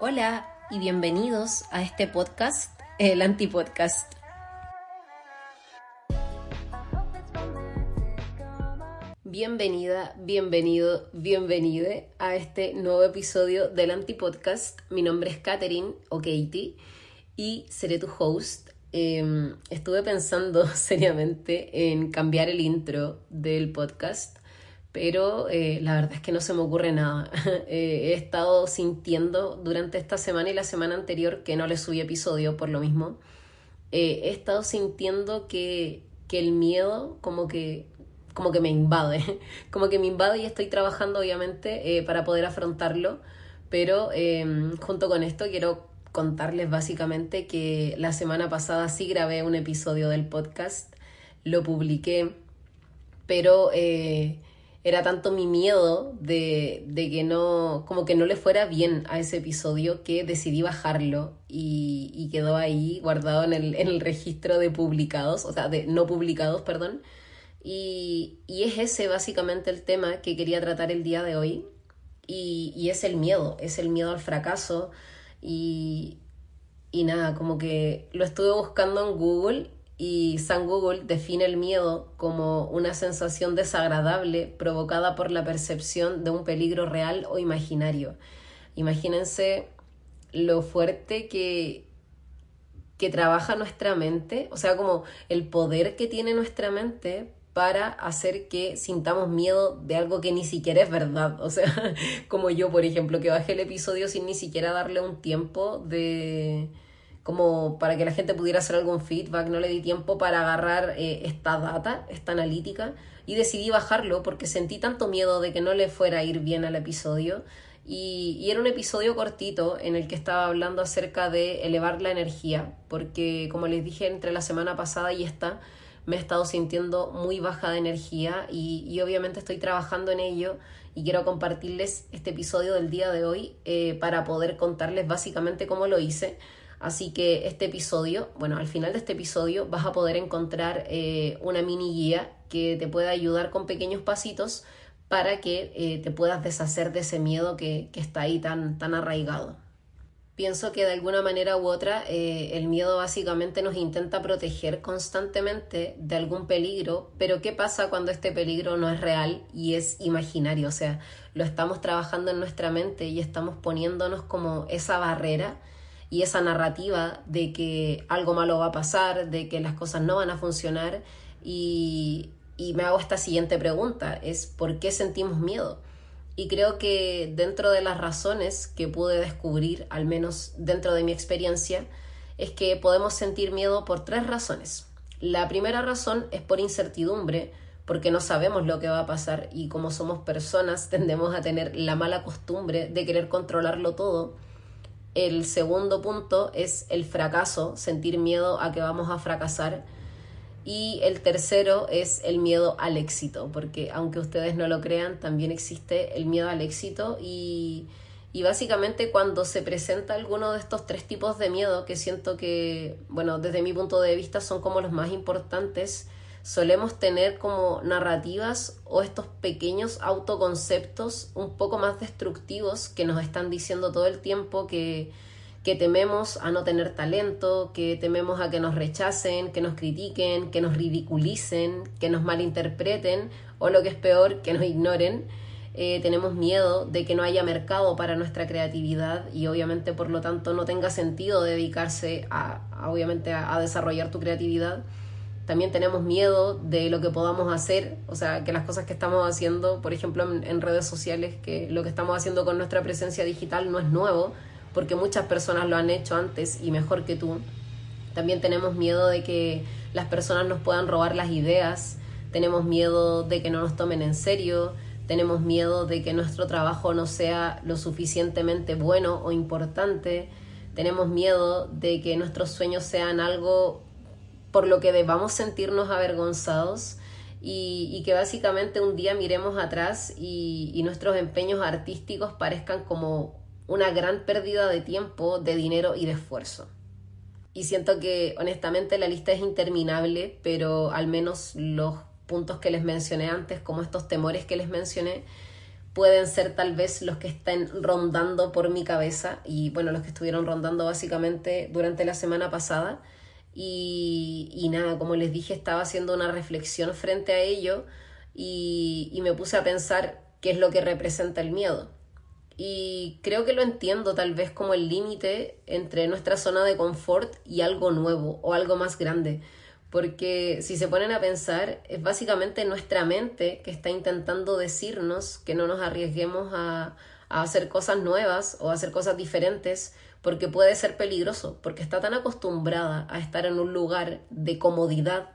Hola y bienvenidos a este podcast, el Antipodcast. Bienvenida, bienvenido, bienvenide a este nuevo episodio del Antipodcast. Mi nombre es Katherine o Katie y seré tu host. Em, estuve pensando seriamente en cambiar el intro del podcast pero eh, la verdad es que no se me ocurre nada. Eh, he estado sintiendo durante esta semana y la semana anterior que no le subí episodio por lo mismo. Eh, he estado sintiendo que, que el miedo como que, como que me invade, como que me invade y estoy trabajando obviamente para poder afrontarlo, pero em, junto con esto quiero contarles básicamente que la semana pasada sí grabé un episodio del podcast, lo publiqué, pero era tanto mi miedo de, que no, como que no le fuera bien a ese episodio que decidí bajarlo y, quedó ahí guardado en el, en el, registro de publicados, o sea, de no publicados, perdón. Y, es ese básicamente el tema que quería tratar el día de hoy. Y, y es el miedo, es el miedo al fracaso. Y, y nada, como que lo estuve buscando en Google y San Google define el miedo como una sensación desagradable provocada por la percepción de un peligro real o imaginario. Imagínense lo fuerte que, que trabaja nuestra mente, o sea, como el poder que tiene nuestra mente para hacer que sintamos miedo de algo que ni siquiera es verdad. O sea, como yo, por ejemplo, que bajé el episodio sin ni siquiera darle un tiempo de, como para que la gente pudiera hacer algún feedback, no le di tiempo para agarrar eh, esta data, esta analítica, y decidí bajarlo porque sentí tanto miedo de que no le fuera a ir bien al episodio. Y, era un episodio cortito en el que estaba hablando acerca de elevar la energía, porque como les dije entre la semana pasada y esta, me he estado sintiendo muy baja de energía y, y obviamente estoy trabajando en ello y quiero compartirles este episodio del día de hoy eh, para poder contarles básicamente cómo lo hice Así que este episodio, bueno, al final de este episodio vas a poder encontrar eh, una mini guía que te pueda ayudar con pequeños pasitos para que eh, te puedas deshacer de ese miedo que, está ahí tan, tan arraigado. Pienso que de alguna manera u otra eh, el miedo básicamente nos intenta proteger constantemente de algún peligro, pero ¿qué pasa cuando este peligro no es real y es imaginario? O sea, lo estamos trabajando en nuestra mente y estamos poniéndonos como esa barrera y esa narrativa de que algo malo va a pasar, de que las cosas no van a funcionar y, me hago esta siguiente pregunta, es ¿por qué sentimos miedo? Y creo que dentro de las razones que pude descubrir, al menos dentro de mi experiencia, es que podemos sentir miedo por tres razones. La primera razón es por incertidumbre, porque no sabemos lo que va a pasar y como somos personas tendemos a tener la mala costumbre de querer controlarlo todo el segundo punto es el fracaso, sentir miedo a que vamos a fracasar. Y el tercero es el miedo al éxito, porque aunque ustedes no lo crean, también existe el miedo al éxito y, y básicamente cuando se presenta alguno de estos tres tipos de miedo, que siento que, bueno, desde mi punto de vista son como los más importantes, solemos tener como narrativas o estos pequeños autoconceptos un poco más destructivos que nos están diciendo todo el tiempo que, que tememos a no tener talento, que tememos a que nos rechacen, que nos critiquen, que nos ridiculicen, que nos malinterpreten o lo que es peor, que nos ignoren. Eh, tenemos miedo de que no haya mercado para nuestra creatividad y obviamente por lo tanto no tenga sentido dedicarse a, obviamente a desarrollar tu creatividad también tenemos miedo de lo que podamos hacer, o sea, que las cosas que estamos haciendo, por ejemplo, en, redes sociales, que lo que estamos haciendo con nuestra presencia digital no es nuevo, porque muchas personas lo han hecho antes y mejor que tú. También tenemos miedo de que las personas nos puedan robar las ideas, tenemos miedo de que no nos tomen en serio, tenemos miedo de que nuestro trabajo no sea lo suficientemente bueno o importante, tenemos miedo de que nuestros sueños sean algo por lo que debamos sentirnos avergonzados y, que básicamente un día miremos atrás y, nuestros empeños artísticos parezcan como una gran pérdida de tiempo, de dinero y de esfuerzo. Y siento que honestamente la lista es interminable, pero al menos los puntos que les mencioné antes, como estos temores que les mencioné, pueden ser tal vez los que estén rondando por mi cabeza y bueno, los que estuvieron rondando básicamente durante la semana pasada. Y, nada, como les dije, estaba haciendo una reflexión frente a ello y, y me puse a pensar qué es lo que representa el miedo. Y creo que lo entiendo tal vez como el límite entre nuestra zona de confort y algo nuevo o algo más grande. Porque si se ponen a pensar, es básicamente nuestra mente que está intentando decirnos que no nos arriesguemos a, a hacer cosas nuevas o a hacer cosas diferentes porque puede ser peligroso, porque está tan acostumbrada a estar en un lugar de comodidad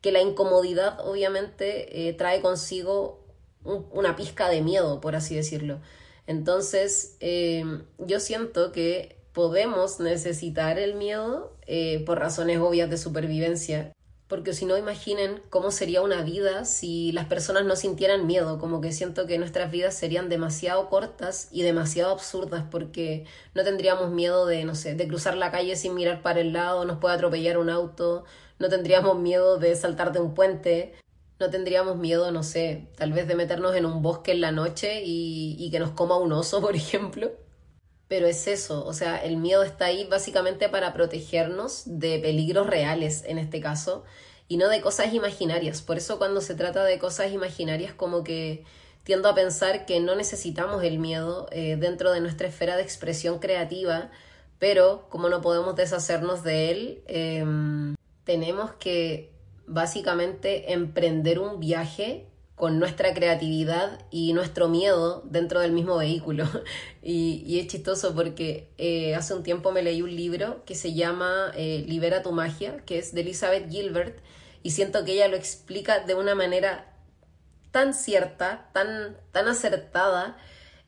que la incomodidad obviamente eh, trae consigo una pizca de miedo, por así decirlo. Entonces, eh, yo siento que podemos necesitar el miedo eh, por razones obvias de supervivencia. Porque si no, imaginen cómo sería una vida si las personas no sintieran miedo. Como que siento que nuestras vidas serían demasiado cortas y demasiado absurdas porque no tendríamos miedo de, no sé, de cruzar la calle sin mirar para el lado, nos puede atropellar un auto, no tendríamos miedo de saltar de un puente, no tendríamos miedo, no sé, tal vez de meternos en un bosque en la noche y, que nos coma un oso, por ejemplo. Pero es eso, o sea, el miedo está ahí básicamente para protegernos de peligros reales en este caso y no de cosas imaginarias. Por eso cuando se trata de cosas imaginarias como que tiendo a pensar que no necesitamos el miedo eh, dentro de nuestra esfera de expresión creativa, pero como no podemos deshacernos de él, em, tenemos que básicamente emprender un viaje con nuestra creatividad y nuestro miedo dentro del mismo vehículo. y, es chistoso porque eh, hace un tiempo me leí un libro que se llama eh, Libera tu magia, que es de Elizabeth Gilbert, y siento que ella lo explica de una manera tan cierta, tan, tan acertada,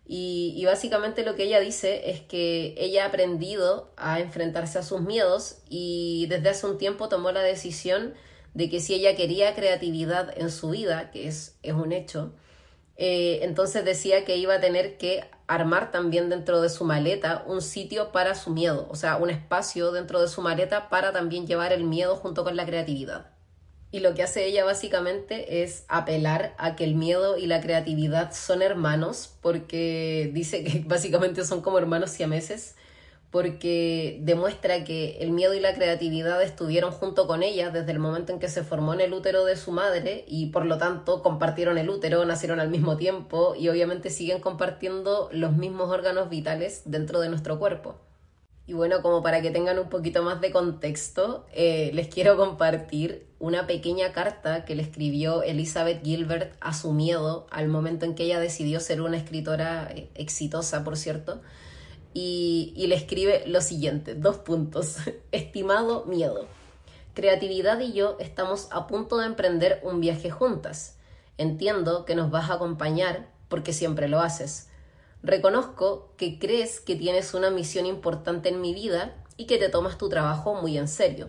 y, y, básicamente lo que ella dice es que ella ha aprendido a enfrentarse a sus miedos y desde hace un tiempo tomó la decisión de que si ella quería creatividad en su vida, que es, es un hecho, eh, entonces decía que iba a tener que armar también dentro de su maleta un sitio para su miedo, o sea, un espacio dentro de su maleta para también llevar el miedo junto con la creatividad. Y lo que hace ella básicamente es apelar a que el miedo y la creatividad son hermanos, porque dice que básicamente son como hermanos siameses, porque demuestra que el miedo y la creatividad estuvieron junto con ella desde el momento en que se formó en el útero de su madre y por lo tanto compartieron el útero, nacieron al mismo tiempo y obviamente siguen compartiendo los mismos órganos vitales dentro de nuestro cuerpo. Y bueno, como para que tengan un poquito más de contexto, eh, les quiero compartir una pequeña carta que le escribió Elizabeth Gilbert a su miedo al momento en que ella decidió ser una escritora eh, exitosa, por cierto y, le escribe lo siguiente, dos puntos. Estimado miedo, creatividad y yo estamos a punto de emprender un viaje juntas. Entiendo que nos vas a acompañar porque siempre lo haces. Reconozco que crees que tienes una misión importante en mi vida y que te tomas tu trabajo muy en serio.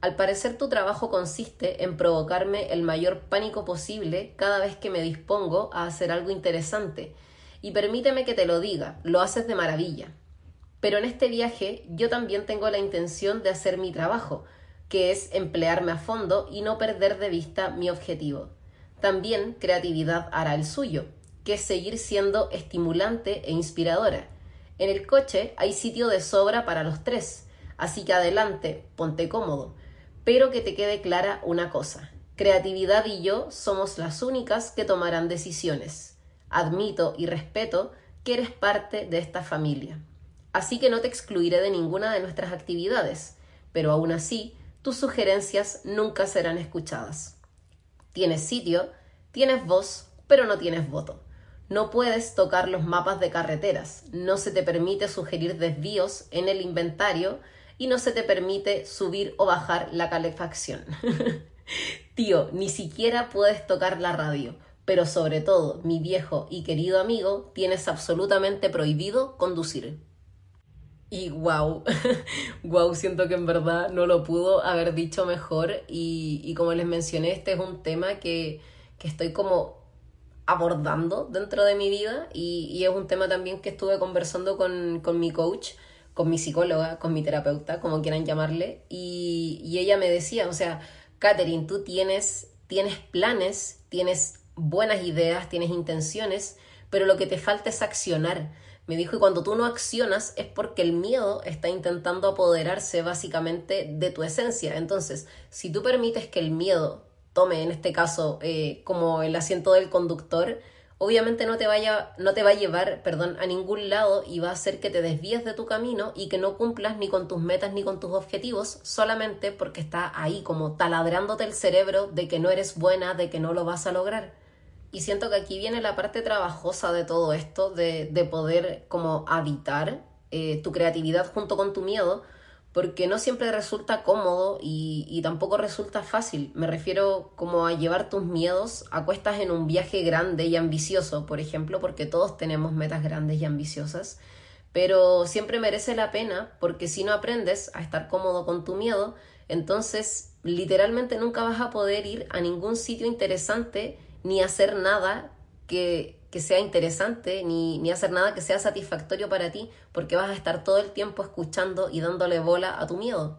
Al parecer tu trabajo consiste en provocarme el mayor pánico posible cada vez que me dispongo a hacer algo interesante y permíteme que te lo diga, lo haces de maravilla. Pero en este viaje yo también tengo la intención de hacer mi trabajo, que es emplearme a fondo y no perder de vista mi objetivo. También creatividad hará el suyo, que es seguir siendo estimulante e inspiradora. En el coche hay sitio de sobra para los tres, así que adelante, ponte cómodo. Pero que te quede clara una cosa, creatividad y yo somos las únicas que tomarán decisiones admito y respeto que eres parte de esta familia. Así que no te excluiré de ninguna de nuestras actividades, pero aún así tus sugerencias nunca serán escuchadas. Tienes sitio, tienes voz, pero no tienes voto. No puedes tocar los mapas de carreteras, no se te permite sugerir desvíos en el inventario y no se te permite subir o bajar la calefacción. Tío, ni siquiera puedes tocar la radio, pero sobre todo, mi viejo y querido amigo, tienes absolutamente prohibido conducir. Y wow, wow, siento que en verdad no lo pudo haber dicho mejor. Y, como les mencioné, este es un tema que, estoy como abordando dentro de mi vida. Y, es un tema también que estuve conversando con, con, mi coach, con mi psicóloga, con mi terapeuta, como quieran llamarle, y, y ella me decía, o sea, Katherine, tú tienes, tienes planes, tienes buenas ideas, tienes intenciones, pero lo que te falta es accionar. Me dijo, y cuando tú no accionas es porque el miedo está intentando apoderarse básicamente de tu esencia. Entonces, si tú permites que el miedo tome, en este caso, eh, como el asiento del conductor, obviamente no te, vaya, no te va a llevar perdón, a ningún lado y va a hacer que te desvíes de tu camino y que no cumplas ni con tus metas ni con tus objetivos solamente porque está ahí como taladrándote el cerebro de que no eres buena, de que no lo vas a lograr. Y siento que aquí viene la parte trabajosa de todo esto, de, de poder como habitar eh, tu creatividad junto con tu miedo, porque no siempre resulta cómodo y, tampoco resulta fácil. Me refiero como a llevar tus miedos a cuestas en un viaje grande y ambicioso, por ejemplo, porque todos tenemos metas grandes y ambiciosas, pero siempre merece la pena porque si no aprendes a estar cómodo con tu miedo, entonces literalmente nunca vas a poder ir a ningún sitio interesante ni hacer nada que que sea interesante ni, ni hacer nada que sea satisfactorio para ti, porque vas a estar todo el tiempo escuchando y dándole bola a tu miedo.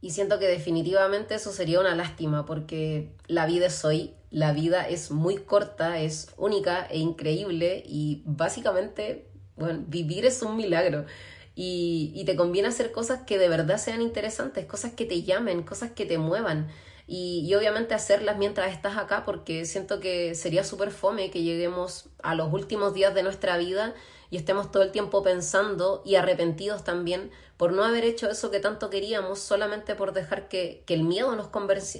Y siento que definitivamente eso sería una lástima, porque la vida es hoy, la vida es muy corta, es única e increíble y básicamente, bueno, vivir es un milagro. Y, y te conviene hacer cosas que de verdad sean interesantes, cosas que te llamen, cosas que te muevan y, obviamente hacerlas mientras estás acá porque siento que sería súper fome que lleguemos a los últimos días de nuestra vida y estemos todo el tiempo pensando y arrepentidos también por no haber hecho eso que tanto queríamos solamente por dejar que, que el miedo nos,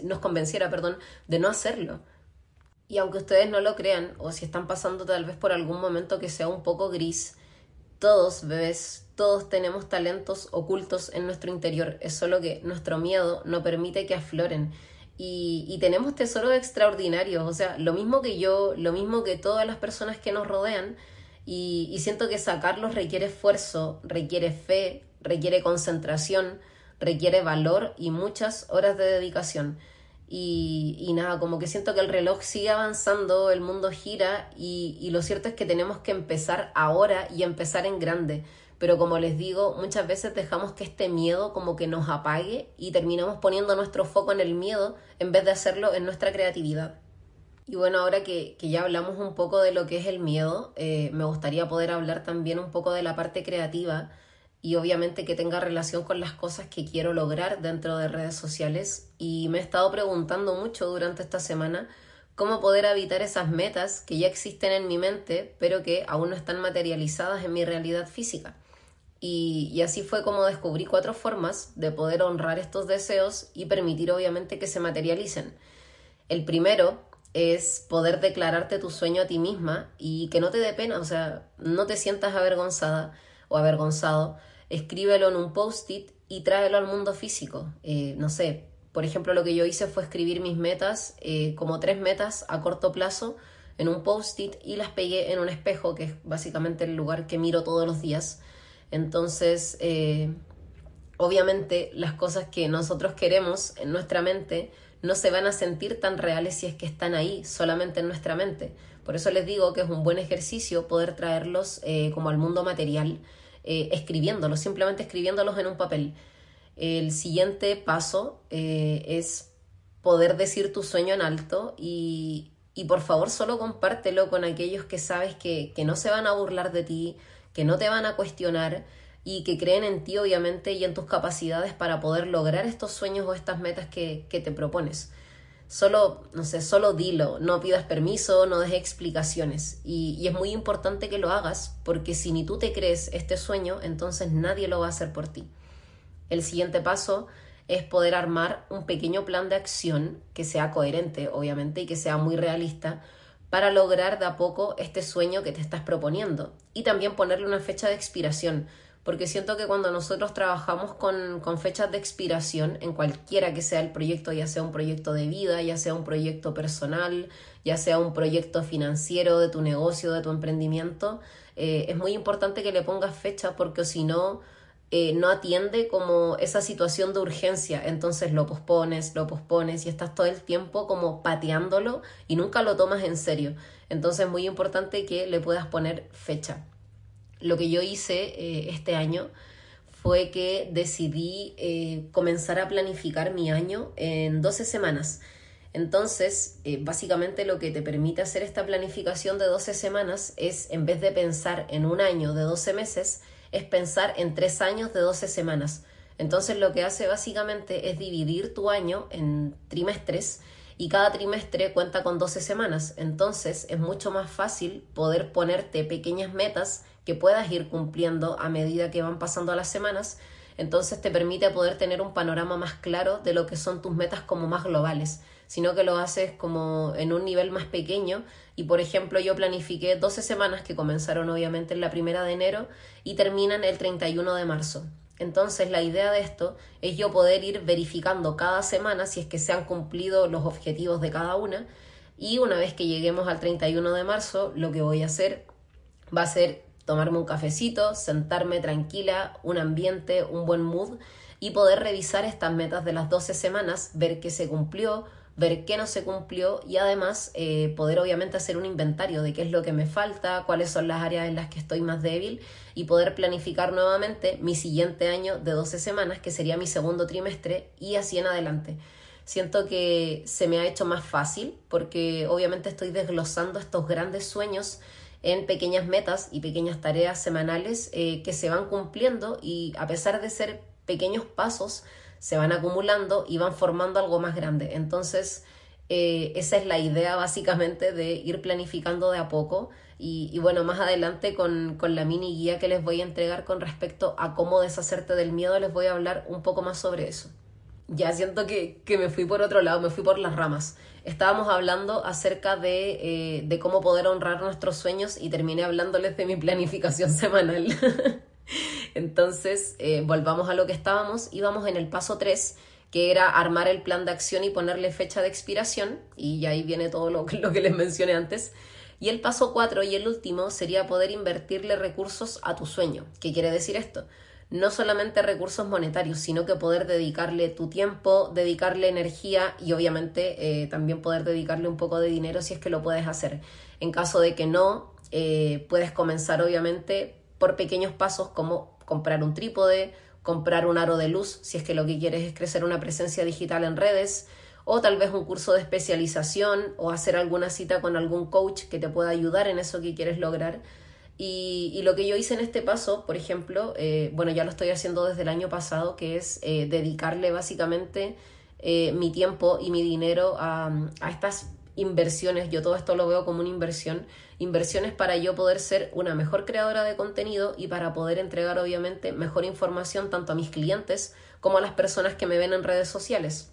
nos convenciera perdón, de no hacerlo. Y aunque ustedes no lo crean o si están pasando tal vez por algún momento que sea un poco gris, todos, bebés, todos tenemos talentos ocultos en nuestro interior, es solo que nuestro miedo no permite que afloren y, tenemos tesoros extraordinarios, o sea, lo mismo que yo, lo mismo que todas las personas que nos rodean, y, siento que sacarlos requiere esfuerzo, requiere fe, requiere concentración, requiere valor y muchas horas de dedicación. Y, y, nada, como que siento que el reloj sigue avanzando, el mundo gira y, y, lo cierto es que tenemos que empezar ahora y empezar en grande pero como les digo, muchas veces dejamos que este miedo como que nos apague y terminamos poniendo nuestro foco en el miedo en vez de hacerlo en nuestra creatividad. Y bueno, ahora que, ya hablamos un poco de lo que es el miedo, eh, me gustaría poder hablar también un poco de la parte creativa y obviamente que tenga relación con las cosas que quiero lograr dentro de redes sociales. Y me he estado preguntando mucho durante esta semana cómo poder evitar esas metas que ya existen en mi mente, pero que aún no están materializadas en mi realidad física. Y, así fue como descubrí cuatro formas de poder honrar estos deseos y permitir obviamente que se materialicen. El primero es poder declararte tu sueño a ti misma y que no te dé pena, o sea, no te sientas avergonzada o avergonzado, escríbelo en un post-it y tráelo al mundo físico. Eh, no sé, por ejemplo, lo que yo hice fue escribir mis metas, eh, como tres metas a corto plazo, en un post-it y las pegué en un espejo, que es básicamente el lugar que miro todos los días. Entonces, eh, obviamente las cosas que nosotros queremos en nuestra mente no se van a sentir tan reales si es que están ahí, solamente en nuestra mente. Por eso les digo que es un buen ejercicio poder traerlos eh, como al mundo material, eh, escribiéndolos, simplemente escribiéndolos en un papel. El siguiente paso es poder decir tu sueño en alto y, y, por favor solo compártelo con aquellos que sabes que, que no se van a burlar de ti, que no te van a cuestionar y que creen en ti obviamente y en tus capacidades para poder lograr estos sueños o estas metas que, te propones. Solo, no sé, solo dilo, no pidas permiso, no des explicaciones. Y, y es muy importante que lo hagas porque si ni tú te crees este sueño, entonces nadie lo va a hacer por ti. El siguiente paso es poder armar un pequeño plan de acción que sea coherente, obviamente, y que sea muy realista para lograr de a poco este sueño que te estás proponiendo. Y también ponerle una fecha de expiración, porque siento que cuando nosotros trabajamos con, con, fechas de expiración en cualquiera que sea el proyecto, ya sea un proyecto de vida, ya sea un proyecto personal, ya sea un proyecto financiero de tu negocio, de tu emprendimiento, eh, es muy importante que le pongas fecha porque si no eh, no atiende como esa situación de urgencia, entonces lo pospones, lo pospones y estás todo el tiempo como pateándolo y nunca lo tomas en serio. Entonces es muy importante que le puedas poner fecha. Lo que yo hice eh, este año fue que decidí eh, comenzar a planificar mi año en 12 semanas. Entonces, básicamente lo que te permite hacer esta planificación de 12 semanas es, en vez de pensar en un año de 12 meses, es pensar en tres años de 12 semanas. Entonces lo que hace básicamente es dividir tu año en trimestres y cada trimestre cuenta con 12 semanas. Entonces es mucho más fácil poder ponerte pequeñas metas que puedas ir cumpliendo a medida que van pasando las semanas. Entonces te permite poder tener un panorama más claro de lo que son tus metas como más globales, sino que lo haces como en un nivel más pequeño. Y por ejemplo, yo planifiqué 12 semanas que comenzaron obviamente en la primera de enero y terminan el 31 de marzo. Entonces la idea de esto es yo poder ir verificando cada semana si es que se han cumplido los objetivos de cada una y una vez que lleguemos al 31 de marzo lo que voy a hacer va a ser tomarme un cafecito, sentarme tranquila, un ambiente, un buen mood y poder revisar estas metas de las 12 semanas, ver qué se cumplió, ver qué no se cumplió y además eh, poder obviamente hacer un inventario de qué es lo que me falta, cuáles son las áreas en las que estoy más débil y poder planificar nuevamente mi siguiente año de 12 semanas, que sería mi segundo trimestre y así en adelante. Siento que se me ha hecho más fácil porque obviamente estoy desglosando estos grandes sueños en pequeñas metas y pequeñas tareas semanales eh, que se van cumpliendo y a pesar de ser pequeños pasos, se van acumulando y van formando algo más grande. Entonces, eh, esa es la idea básicamente de ir planificando de a poco. Y, bueno, más adelante con, con, la mini guía que les voy a entregar con respecto a cómo deshacerte del miedo, les voy a hablar un poco más sobre eso. Ya siento que, que me fui por otro lado, me fui por las ramas. Estábamos hablando acerca de, eh, de cómo poder honrar nuestros sueños y terminé hablándoles de mi planificación semanal. Entonces, eh, volvamos a lo que estábamos, íbamos en el paso 3, que era armar el plan de acción y ponerle fecha de expiración, y ahí viene todo lo, que les mencioné antes. Y el paso 4 y el último sería poder invertirle recursos a tu sueño. ¿Qué quiere decir esto? No solamente recursos monetarios, sino que poder dedicarle tu tiempo, dedicarle energía y obviamente eh, también poder dedicarle un poco de dinero si es que lo puedes hacer. En caso de que no, eh, puedes comenzar obviamente por pequeños pasos como comprar un trípode, comprar un aro de luz si es que lo que quieres es crecer una presencia digital en redes, o tal vez un curso de especialización o hacer alguna cita con algún coach que te pueda ayudar en eso que quieres lograr. Y, lo que yo hice en este paso, por ejemplo, eh, bueno, ya lo estoy haciendo desde el año pasado, que es eh, dedicarle básicamente eh, mi tiempo y mi dinero a, a estas inversiones, yo todo esto lo veo como una inversión, inversiones para yo poder ser una mejor creadora de contenido y para poder entregar obviamente mejor información tanto a mis clientes como a las personas que me ven en redes sociales.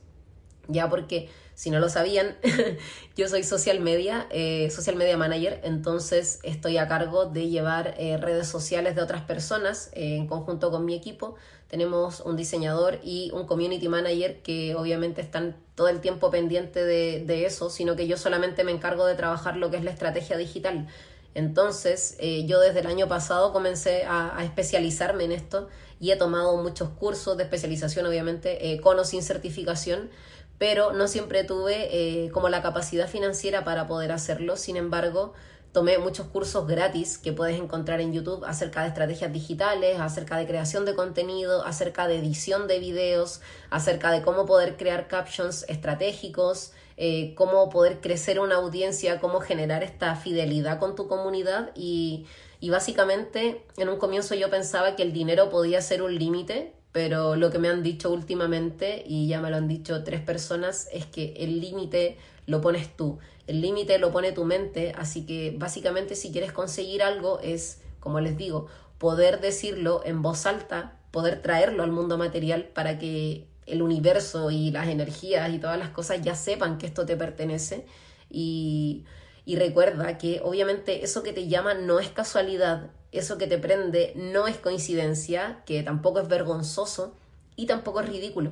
Ya porque si no lo sabían, yo soy social media, eh, social media manager, entonces estoy a cargo de llevar eh, redes sociales de otras personas eh, en conjunto con mi equipo. Tenemos un diseñador y un community manager que obviamente están todo el tiempo pendiente de, eso, sino que yo solamente me encargo de trabajar lo que es la estrategia digital. Entonces, yo desde el año pasado comencé a, especializarme en esto y he tomado muchos cursos de especialización, obviamente, con o sin certificación, pero no siempre tuve eh, como la capacidad financiera para poder hacerlo. Sin embargo, tomé muchos cursos gratis que puedes encontrar en YouTube acerca de estrategias digitales, acerca de creación de contenido, acerca de edición de videos, acerca de cómo poder crear captions estratégicos, eh, cómo poder crecer una audiencia, cómo generar esta fidelidad con tu comunidad. Y, y básicamente en un comienzo yo pensaba que el dinero podía ser un límite pero lo que me han dicho últimamente, y ya me lo han dicho tres personas, es que el límite lo pones tú, el límite lo pone tu mente, así que básicamente si quieres conseguir algo es, como les digo, poder decirlo en voz alta, poder traerlo al mundo material para que el universo y las energías y todas las cosas ya sepan que esto te pertenece y, y recuerda que obviamente eso que te llama no es casualidad, eso que te prende no es coincidencia, que tampoco es vergonzoso y tampoco es ridículo.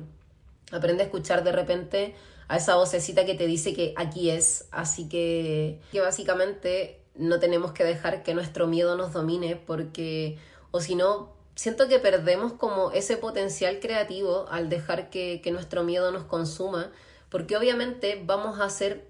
Aprende a escuchar de repente a esa vocecita que te dice que aquí es, así que, que básicamente no tenemos que dejar que nuestro miedo nos domine porque o si no siento que perdemos como ese potencial creativo al dejar que, que nuestro miedo nos consuma porque obviamente vamos a hacer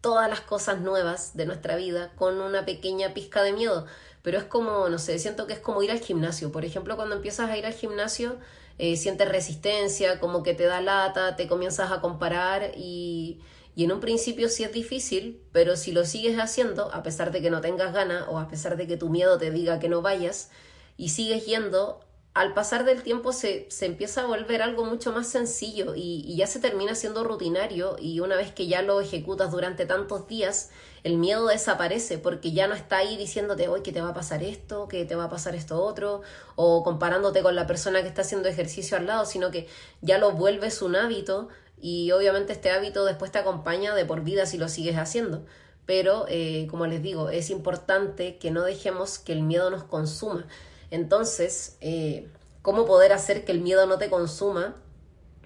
todas las cosas nuevas de nuestra vida con una pequeña pizca de miedo pero es como, no sé, siento que es como ir al gimnasio. Por ejemplo, cuando empiezas a ir al gimnasio, eh, sientes resistencia, como que te da lata, te comienzas a comparar y, Y en un principio sí es difícil, pero si lo sigues haciendo, a pesar de que no tengas ganas o a pesar de que tu miedo te diga que no vayas, y sigues yendo, al pasar del tiempo se, se, empieza a volver algo mucho más sencillo y, ya se termina siendo rutinario y una vez que ya lo ejecutas durante tantos días, el miedo desaparece porque ya no está ahí diciéndote hoy que te va a pasar esto, que te va a pasar esto otro, o comparándote con la persona que está haciendo ejercicio al lado, sino que ya lo vuelves un hábito y obviamente este hábito después te acompaña de por vida si lo sigues haciendo. Pero, eh, como les digo, es importante que no dejemos que el miedo nos consuma entonces, eh, ¿cómo poder hacer que el miedo no te consuma?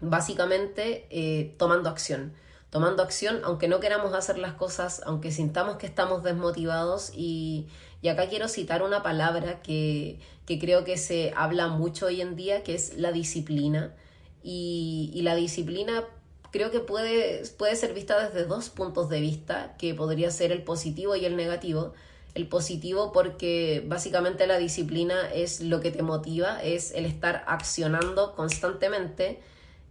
Básicamente eh, tomando acción. Tomando acción, aunque no queramos hacer las cosas, aunque sintamos que estamos desmotivados. Y, acá quiero citar una palabra que, creo que se habla mucho hoy en día, que es la disciplina. Y, y la disciplina creo que puede, puede ser vista desde dos puntos de vista, que podría ser el positivo y el negativo el positivo porque básicamente la disciplina es lo que te motiva, es el estar accionando constantemente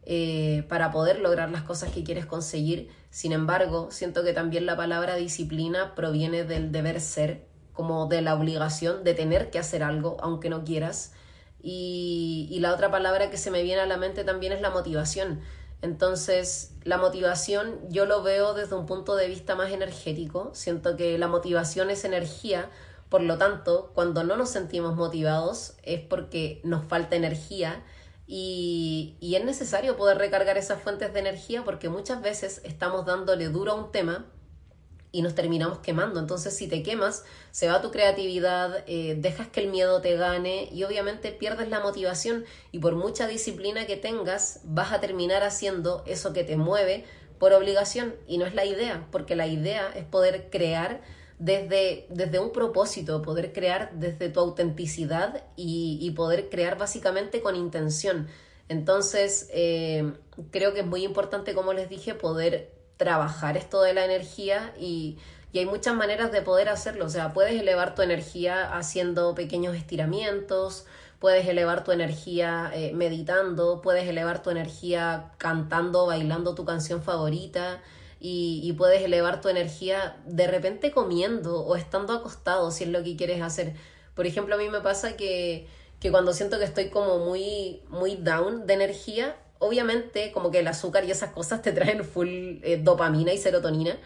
eh, para poder lograr las cosas que quieres conseguir. Sin embargo, siento que también la palabra disciplina proviene del deber ser, como de la obligación de tener que hacer algo aunque no quieras. Y, y la otra palabra que se me viene a la mente también es la motivación entonces, la motivación yo lo veo desde un punto de vista más energético. Siento que la motivación es energía, por lo tanto, cuando no nos sentimos motivados es porque nos falta energía y, es necesario poder recargar esas fuentes de energía porque muchas veces estamos dándole duro a un tema y nos terminamos quemando. Entonces, si te quemas, se va tu creatividad, eh, dejas que el miedo te gane y obviamente pierdes la motivación y por mucha disciplina que tengas, vas a terminar haciendo eso que te mueve por obligación y no es la idea, porque la idea es poder crear desde, desde un propósito, poder crear desde tu autenticidad y, poder crear básicamente con intención. Entonces, eh, creo que es muy importante, como les dije, poder trabajar esto de la energía y, hay muchas maneras de poder hacerlo. O sea, puedes elevar tu energía haciendo pequeños estiramientos, puedes elevar tu energía eh, meditando, puedes elevar tu energía cantando, bailando tu canción favorita y, y, puedes elevar tu energía de repente comiendo o estando acostado si es lo que quieres hacer. Por ejemplo, a mí me pasa que, que cuando siento que estoy como muy, muy down de energía, obviamente como que el azúcar y esas cosas te traen full eh, dopamina y serotonina,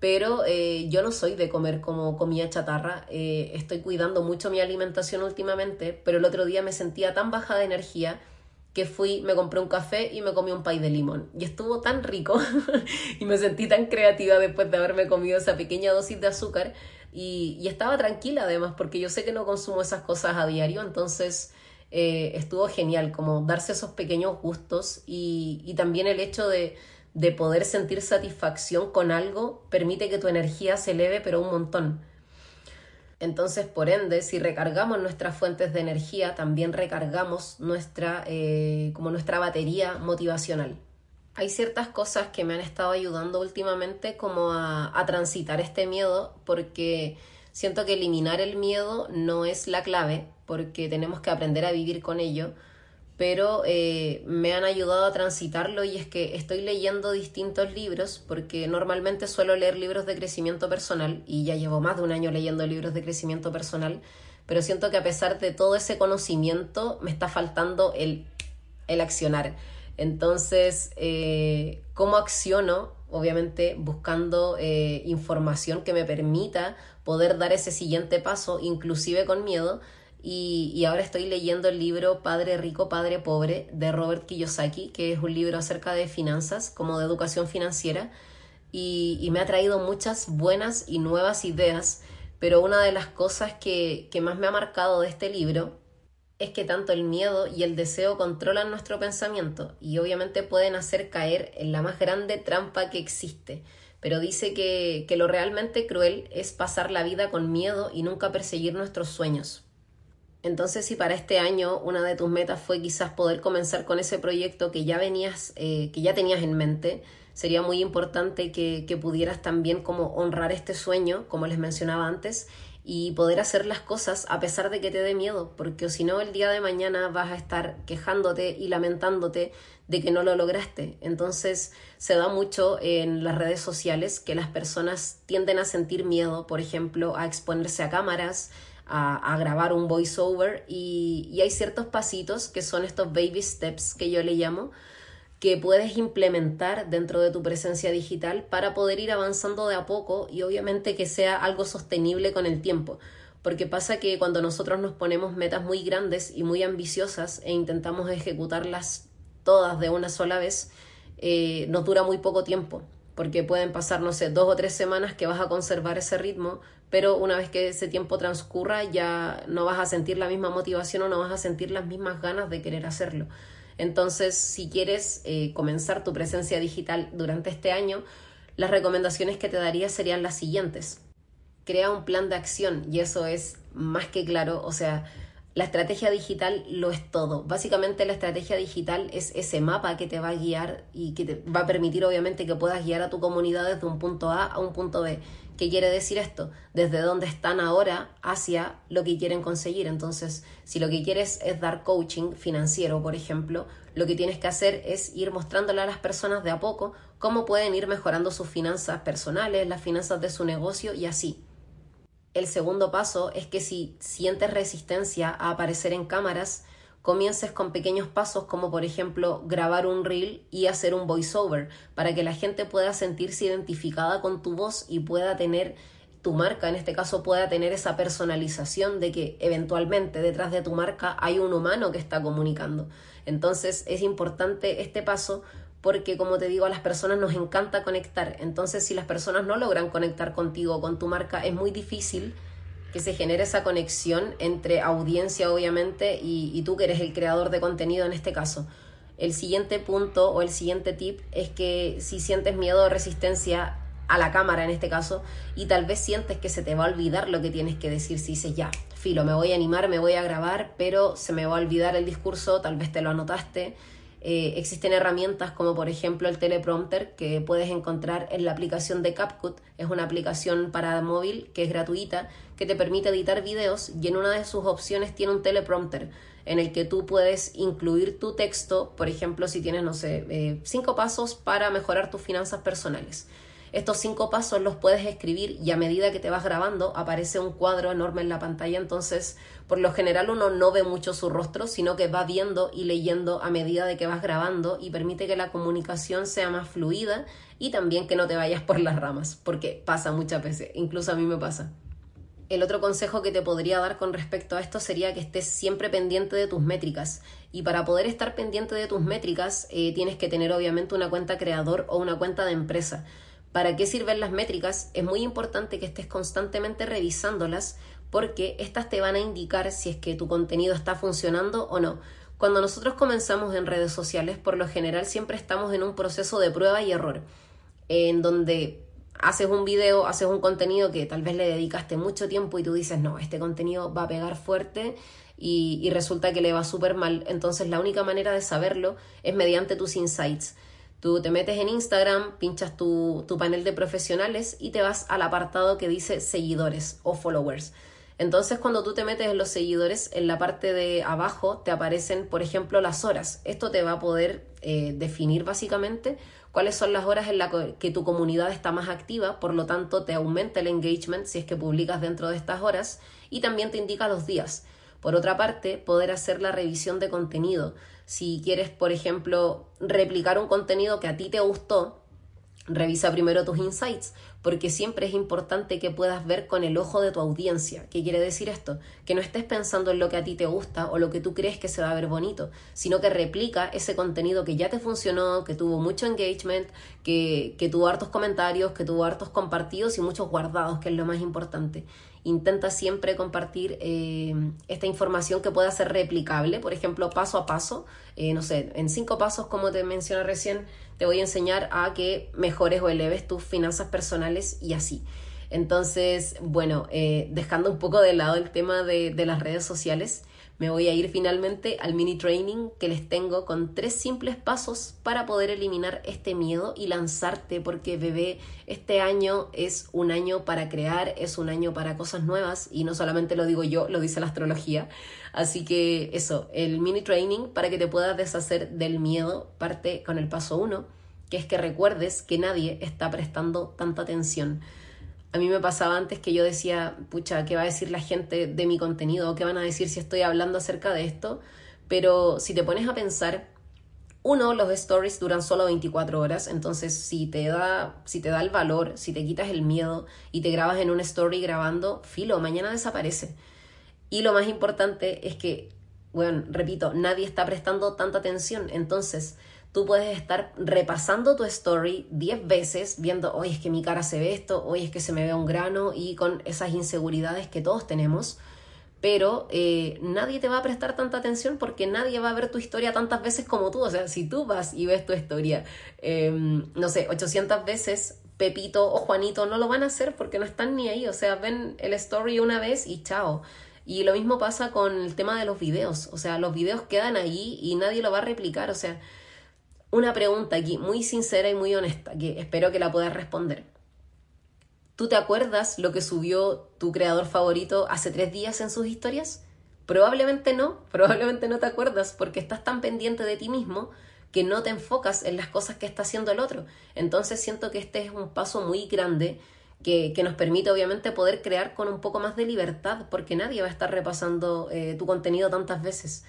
pero eh, yo no soy de comer como comida chatarra, eh, estoy cuidando mucho mi alimentación últimamente, pero el otro día me sentía tan baja de energía que fui, me compré un café y me comí un pay de limón. Y estuvo tan rico y me sentí tan creativa después de haberme comido esa pequeña dosis de azúcar y, y estaba tranquila además porque yo sé que no consumo esas cosas a diario, entonces eh, estuvo genial, como darse esos pequeños gustos y, también el hecho de, de, poder sentir satisfacción con algo permite que tu energía se eleve pero un montón. Entonces, por ende, si recargamos nuestras fuentes de energía, también recargamos nuestra, eh, como nuestra batería motivacional. Hay ciertas cosas que me han estado ayudando últimamente como a, a transitar este miedo porque siento que eliminar el miedo no es la clave, porque tenemos que aprender a vivir con ello, pero eh, me han ayudado a transitarlo y es que estoy leyendo distintos libros, porque normalmente suelo leer libros de crecimiento personal y ya llevo más de un año leyendo libros de crecimiento personal, pero siento que a pesar de todo ese conocimiento me está faltando el, el accionar. Entonces, eh, ¿cómo acciono? Obviamente buscando eh, información que me permita poder dar ese siguiente paso, inclusive con miedo, y, ahora estoy leyendo el libro Padre Rico, Padre Pobre de Robert Kiyosaki, que es un libro acerca de finanzas, como de educación financiera, y, me ha traído muchas buenas y nuevas ideas, pero una de las cosas que, más me ha marcado de este libro es que tanto el miedo y el deseo controlan nuestro pensamiento y obviamente pueden hacer caer en la más grande trampa que existe. Pero dice que lo realmente cruel es pasar la vida con miedo y nunca perseguir nuestros sueños, entonces, si para este año una de tus metas fue quizás poder comenzar con ese proyecto que ya venías, eh, que ya tenías en mente, sería muy importante que, que, pudieras también como honrar este sueño, como les mencionaba antes, y poder hacer las cosas a pesar de que te dé miedo, porque si no el día de mañana vas a estar quejándote y lamentándote de que no lo lograste. Entonces se da mucho en las redes sociales que las personas tienden a sentir miedo, por ejemplo, a exponerse a cámaras, a, grabar un voiceover y, hay ciertos pasitos que son estos baby steps que yo le llamo, que puedes implementar dentro de tu presencia digital para poder ir avanzando de a poco y obviamente que sea algo sostenible con el tiempo. Porque pasa que cuando nosotros nos ponemos metas muy grandes y muy ambiciosas e intentamos ejecutarlas todas de una sola vez, eh, nos dura muy poco tiempo. Porque pueden pasar, no sé, dos o tres semanas que vas a conservar ese ritmo, pero una vez que ese tiempo transcurra ya no vas a sentir la misma motivación o no vas a sentir las mismas ganas de querer hacerlo. Entonces, si quieres eh, comenzar tu presencia digital durante este año, las recomendaciones que te daría serían las siguientes. Crea un plan de acción y eso es más que claro, o sea, la estrategia digital lo es todo. Básicamente la estrategia digital es ese mapa que te va a guiar y que te va a permitir obviamente que puedas guiar a tu comunidad desde un punto A a un punto B. ¿Qué quiere decir esto? Desde dónde están ahora hacia lo que quieren conseguir. Entonces, si lo que quieres es dar coaching financiero, por ejemplo, lo que tienes que hacer es ir mostrándole a las personas de a poco cómo pueden ir mejorando sus finanzas personales, las finanzas de su negocio y así. El segundo paso es que si sientes resistencia a aparecer en cámaras, comiences con pequeños pasos como por ejemplo grabar un reel y hacer un voiceover para que la gente pueda sentirse identificada con tu voz y pueda tener tu marca, en este caso pueda tener esa personalización de que eventualmente detrás de tu marca hay un humano que está comunicando. Entonces es importante este paso porque como te digo a las personas nos encanta conectar. Entonces si las personas no logran conectar contigo, con tu marca, es muy difícil que se genere esa conexión entre audiencia, obviamente, y, tú que eres el creador de contenido en este caso. El siguiente punto o el siguiente tip es que si sientes miedo o resistencia a la cámara en este caso y tal vez sientes que se te va a olvidar lo que tienes que decir si dices ya, filo, me voy a animar, me voy a grabar, pero se me va a olvidar el discurso, tal vez te lo anotaste eh, existen herramientas como por ejemplo el teleprompter que puedes encontrar en la aplicación de CapCut. Es una aplicación para móvil que es gratuita que te permite editar videos y en una de sus opciones tiene un teleprompter en el que tú puedes incluir tu texto, por ejemplo, si tienes, no sé, eh, cinco pasos para mejorar tus finanzas personales. Estos cinco pasos los puedes escribir y a medida que te vas grabando aparece un cuadro enorme en la pantalla, entonces por lo general uno no ve mucho su rostro, sino que va viendo y leyendo a medida de que vas grabando y permite que la comunicación sea más fluida y también que no te vayas por las ramas, porque pasa muchas veces, incluso a mí me pasa. El otro consejo que te podría dar con respecto a esto sería que estés siempre pendiente de tus métricas. Y para poder estar pendiente de tus métricas, eh, tienes que tener obviamente una cuenta creador o una cuenta de empresa. ¿Para qué sirven las métricas? Es muy importante que estés constantemente revisándolas porque estas te van a indicar si es que tu contenido está funcionando o no. Cuando nosotros comenzamos en redes sociales, por lo general siempre estamos en un proceso de prueba y error, en donde haces un video, haces un contenido que tal vez le dedicaste mucho tiempo y tú dices, no, este contenido va a pegar fuerte y, resulta que le va súper mal. Entonces la única manera de saberlo es mediante tus insights. Tú te metes en Instagram, pinchas tu, panel de profesionales y te vas al apartado que dice seguidores o followers. Entonces, cuando tú te metes en los seguidores, en la parte de abajo te aparecen, por ejemplo, las horas. Esto te va a poder eh, definir básicamente cuáles son las horas en las que tu comunidad está más activa, por lo tanto te aumenta el engagement si es que publicas dentro de estas horas y también te indica los días. Por otra parte, poder hacer la revisión de contenido. Si quieres, por ejemplo, replicar un contenido que a ti te gustó, Revisa primero tus insights, porque siempre es importante que puedas ver con el ojo de tu audiencia. ¿Qué quiere decir esto? Que no estés pensando en lo que a ti te gusta o lo que tú crees que se va a ver bonito, sino que replica ese contenido que ya te funcionó, que tuvo mucho engagement, que, que tuvo hartos comentarios, que tuvo hartos compartidos y muchos guardados, que es lo más importante intenta siempre compartir eh, esta información que pueda ser replicable, por ejemplo, paso a paso, eh, no sé, en cinco pasos, como te mencioné recién, te voy a enseñar a que mejores o eleves tus finanzas personales y así. Entonces, bueno, eh, dejando un poco de lado el tema de, de las redes sociales, me voy a ir finalmente al mini training que les tengo con tres simples pasos para poder eliminar este miedo y lanzarte, porque bebé, este año es un año para crear, es un año para cosas nuevas y no solamente lo digo yo, lo dice la astrología. Así que eso, el mini training para que te puedas deshacer del miedo parte con el paso uno, que es que recuerdes que nadie está prestando tanta atención a mí me pasaba antes que yo decía, pucha, ¿qué va a decir la gente de mi contenido? ¿Qué van a decir si estoy hablando acerca de esto? Pero si te pones a pensar, uno, los stories duran solo 24 horas, entonces si te da, si te da el valor, si te quitas el miedo y te grabas en un story grabando, filo, mañana desaparece. Y lo más importante es que, bueno, repito, nadie está prestando tanta atención, entonces Tú puedes estar repasando tu story 10 veces, viendo, hoy es que mi cara se ve esto, hoy es que se me ve un grano y con esas inseguridades que todos tenemos. Pero eh, nadie te va a prestar tanta atención porque nadie va a ver tu historia tantas veces como tú. O sea, si tú vas y ves tu historia, em, no sé, 800 veces, Pepito o Juanito no lo van a hacer porque no están ni ahí. O sea, ven el story una vez y chao. Y lo mismo pasa con el tema de los videos. O sea, los videos quedan ahí y nadie lo va a replicar. O sea, una pregunta aquí muy sincera y muy honesta que espero que la puedas responder. ¿Tú te acuerdas lo que subió tu creador favorito hace tres días en sus historias? Probablemente no, probablemente no te acuerdas porque estás tan pendiente de ti mismo que no te enfocas en las cosas que está haciendo el otro. Entonces siento que este es un paso muy grande que, nos permite obviamente poder crear con un poco más de libertad porque nadie va a estar repasando eh, tu contenido tantas veces.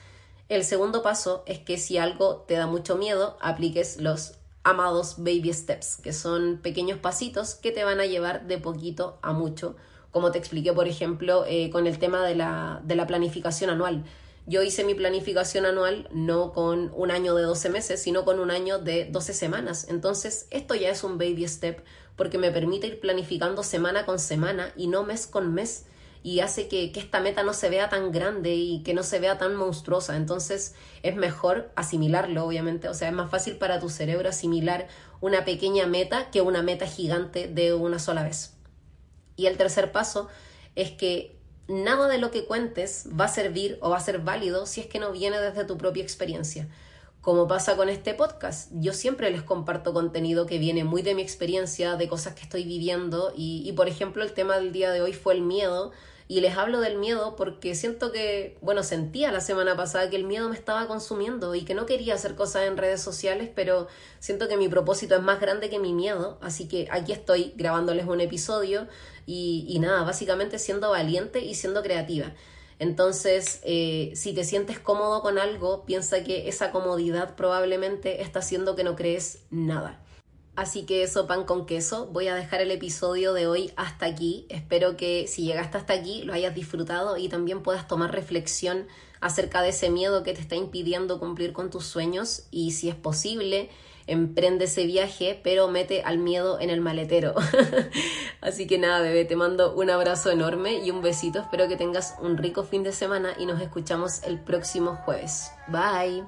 El segundo paso es que si algo te da mucho miedo, apliques los amados baby steps, que son pequeños pasitos que te van a llevar de poquito a mucho, como te expliqué, por ejemplo, eh, con el tema de la, de la planificación anual. Yo hice mi planificación anual no con un año de 12 meses, sino con un año de 12 semanas. Entonces, esto ya es un baby step porque me permite ir planificando semana con semana y no mes con mes y hace que, esta meta no se vea tan grande y que no se vea tan monstruosa. Entonces es mejor asimilarlo, obviamente. O sea, es más fácil para tu cerebro asimilar una pequeña meta que una meta gigante de una sola vez. Y el tercer paso es que nada de lo que cuentes va a servir o va a ser válido si es que no viene desde tu propia experiencia. Como pasa con este podcast, yo siempre les comparto contenido que viene muy de mi experiencia, de cosas que estoy viviendo y, y por ejemplo el tema del día de hoy fue el miedo y les hablo del miedo porque siento que, bueno, sentía la semana pasada que el miedo me estaba consumiendo y que no quería hacer cosas en redes sociales, pero siento que mi propósito es más grande que mi miedo, así que aquí estoy grabándoles un episodio y, nada, básicamente siendo valiente y siendo creativa. Entonces, eh, si te sientes cómodo con algo, piensa que esa comodidad probablemente está haciendo que no crees nada. Así que eso, pan con queso. Voy a dejar el episodio de hoy hasta aquí. Espero que si llegaste hasta aquí lo hayas disfrutado y también puedas tomar reflexión acerca de ese miedo que te está impidiendo cumplir con tus sueños y si es posible, emprende ese viaje, pero mete al miedo en el maletero. Así que nada, bebé, te mando un abrazo enorme y un besito. Espero que tengas un rico fin de semana y nos escuchamos el próximo jueves. Bye.